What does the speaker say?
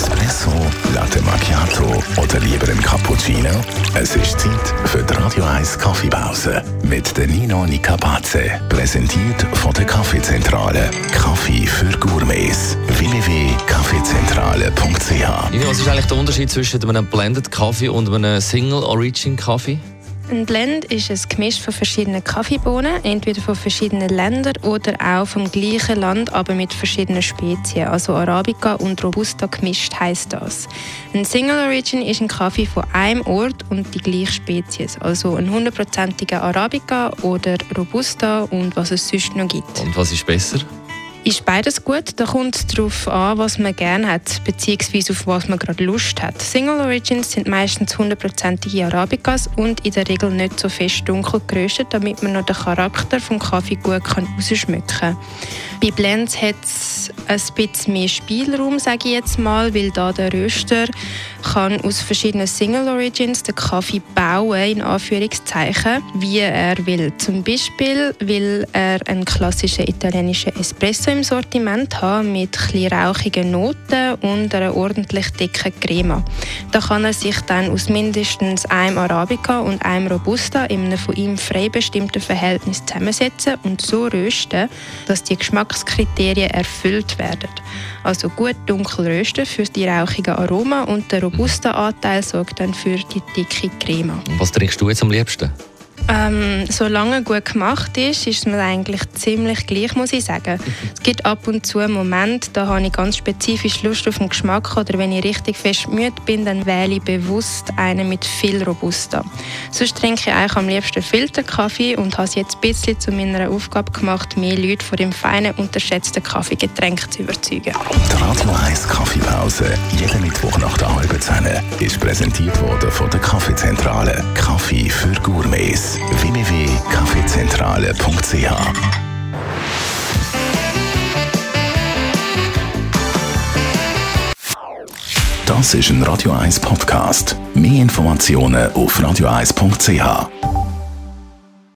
Espresso, Latte Macchiato oder lieber ein Cappuccino? Es ist Zeit für die Radio 1 Kaffeepause mit der Nino Nicapace. Präsentiert von der Kaffeezentrale. Kaffee für Gourmets. www.kaffeezentrale.ch was ist eigentlich der Unterschied zwischen einem Blended Kaffee und einem Single Origin Kaffee? Ein Blend ist ein Gemisch von verschiedenen Kaffeebohnen, entweder von verschiedenen Ländern oder auch vom gleichen Land, aber mit verschiedenen Spezien. Also Arabica und Robusta gemischt heißt das. Ein Single Origin ist ein Kaffee von einem Ort und die gleiche Spezies, also ein hundertprozentiger Arabica oder Robusta und was es sonst noch gibt. Und was ist besser? Ist beides gut, da kommt es darauf an, was man gerne hat, beziehungsweise auf was man gerade Lust hat. Single Origins sind meistens hundertprozentige Arabicas und in der Regel nicht so fest dunkel geröstet, damit man noch den Charakter vom Kaffee gut rausschmecken kann. Bei Blends hat es ein bisschen mehr Spielraum, sage ich jetzt mal, weil da der Röster kann aus verschiedenen Single Origins den Kaffee bauen, in Anführungszeichen, wie er will. Zum Beispiel will er einen klassischen italienischen Espresso im Sortiment haben mit etwas rauchigen Noten und einer ordentlich dicken Crema. Da kann er sich dann aus mindestens einem Arabica und einem Robusta in einem von ihm frei bestimmten Verhältnis zusammensetzen und so rösten, dass die Geschmackskriterien erfüllt werden. Also gut dunkel rösten für die rauchigen Aromen und der robuste Anteil sorgt dann für die dicke Crema. Was trinkst du jetzt am liebsten? Ähm, solange gut gemacht ist, ist es mir eigentlich ziemlich gleich, muss ich sagen. Es gibt ab und zu Momente, da habe ich ganz spezifisch Lust auf den Geschmack oder wenn ich richtig fest müde bin, dann wähle ich bewusst einen mit viel Robusta. Sonst trinke ich eigentlich am liebsten Filterkaffee und habe es jetzt ein bisschen zu meiner Aufgabe gemacht, mehr Leute von dem feinen, unterschätzten Kaffeegetränk zu überzeugen. Die Radio 1 Kaffeepause, jeden Mittwoch nach der halben Zehn, ist präsentiert worden von der Kaffeezentrale. Kaffee für Gourmets. www.kaffeezentrale.ch Das ist ein Radio 1 Podcast. Mehr Informationen auf radio1.ch.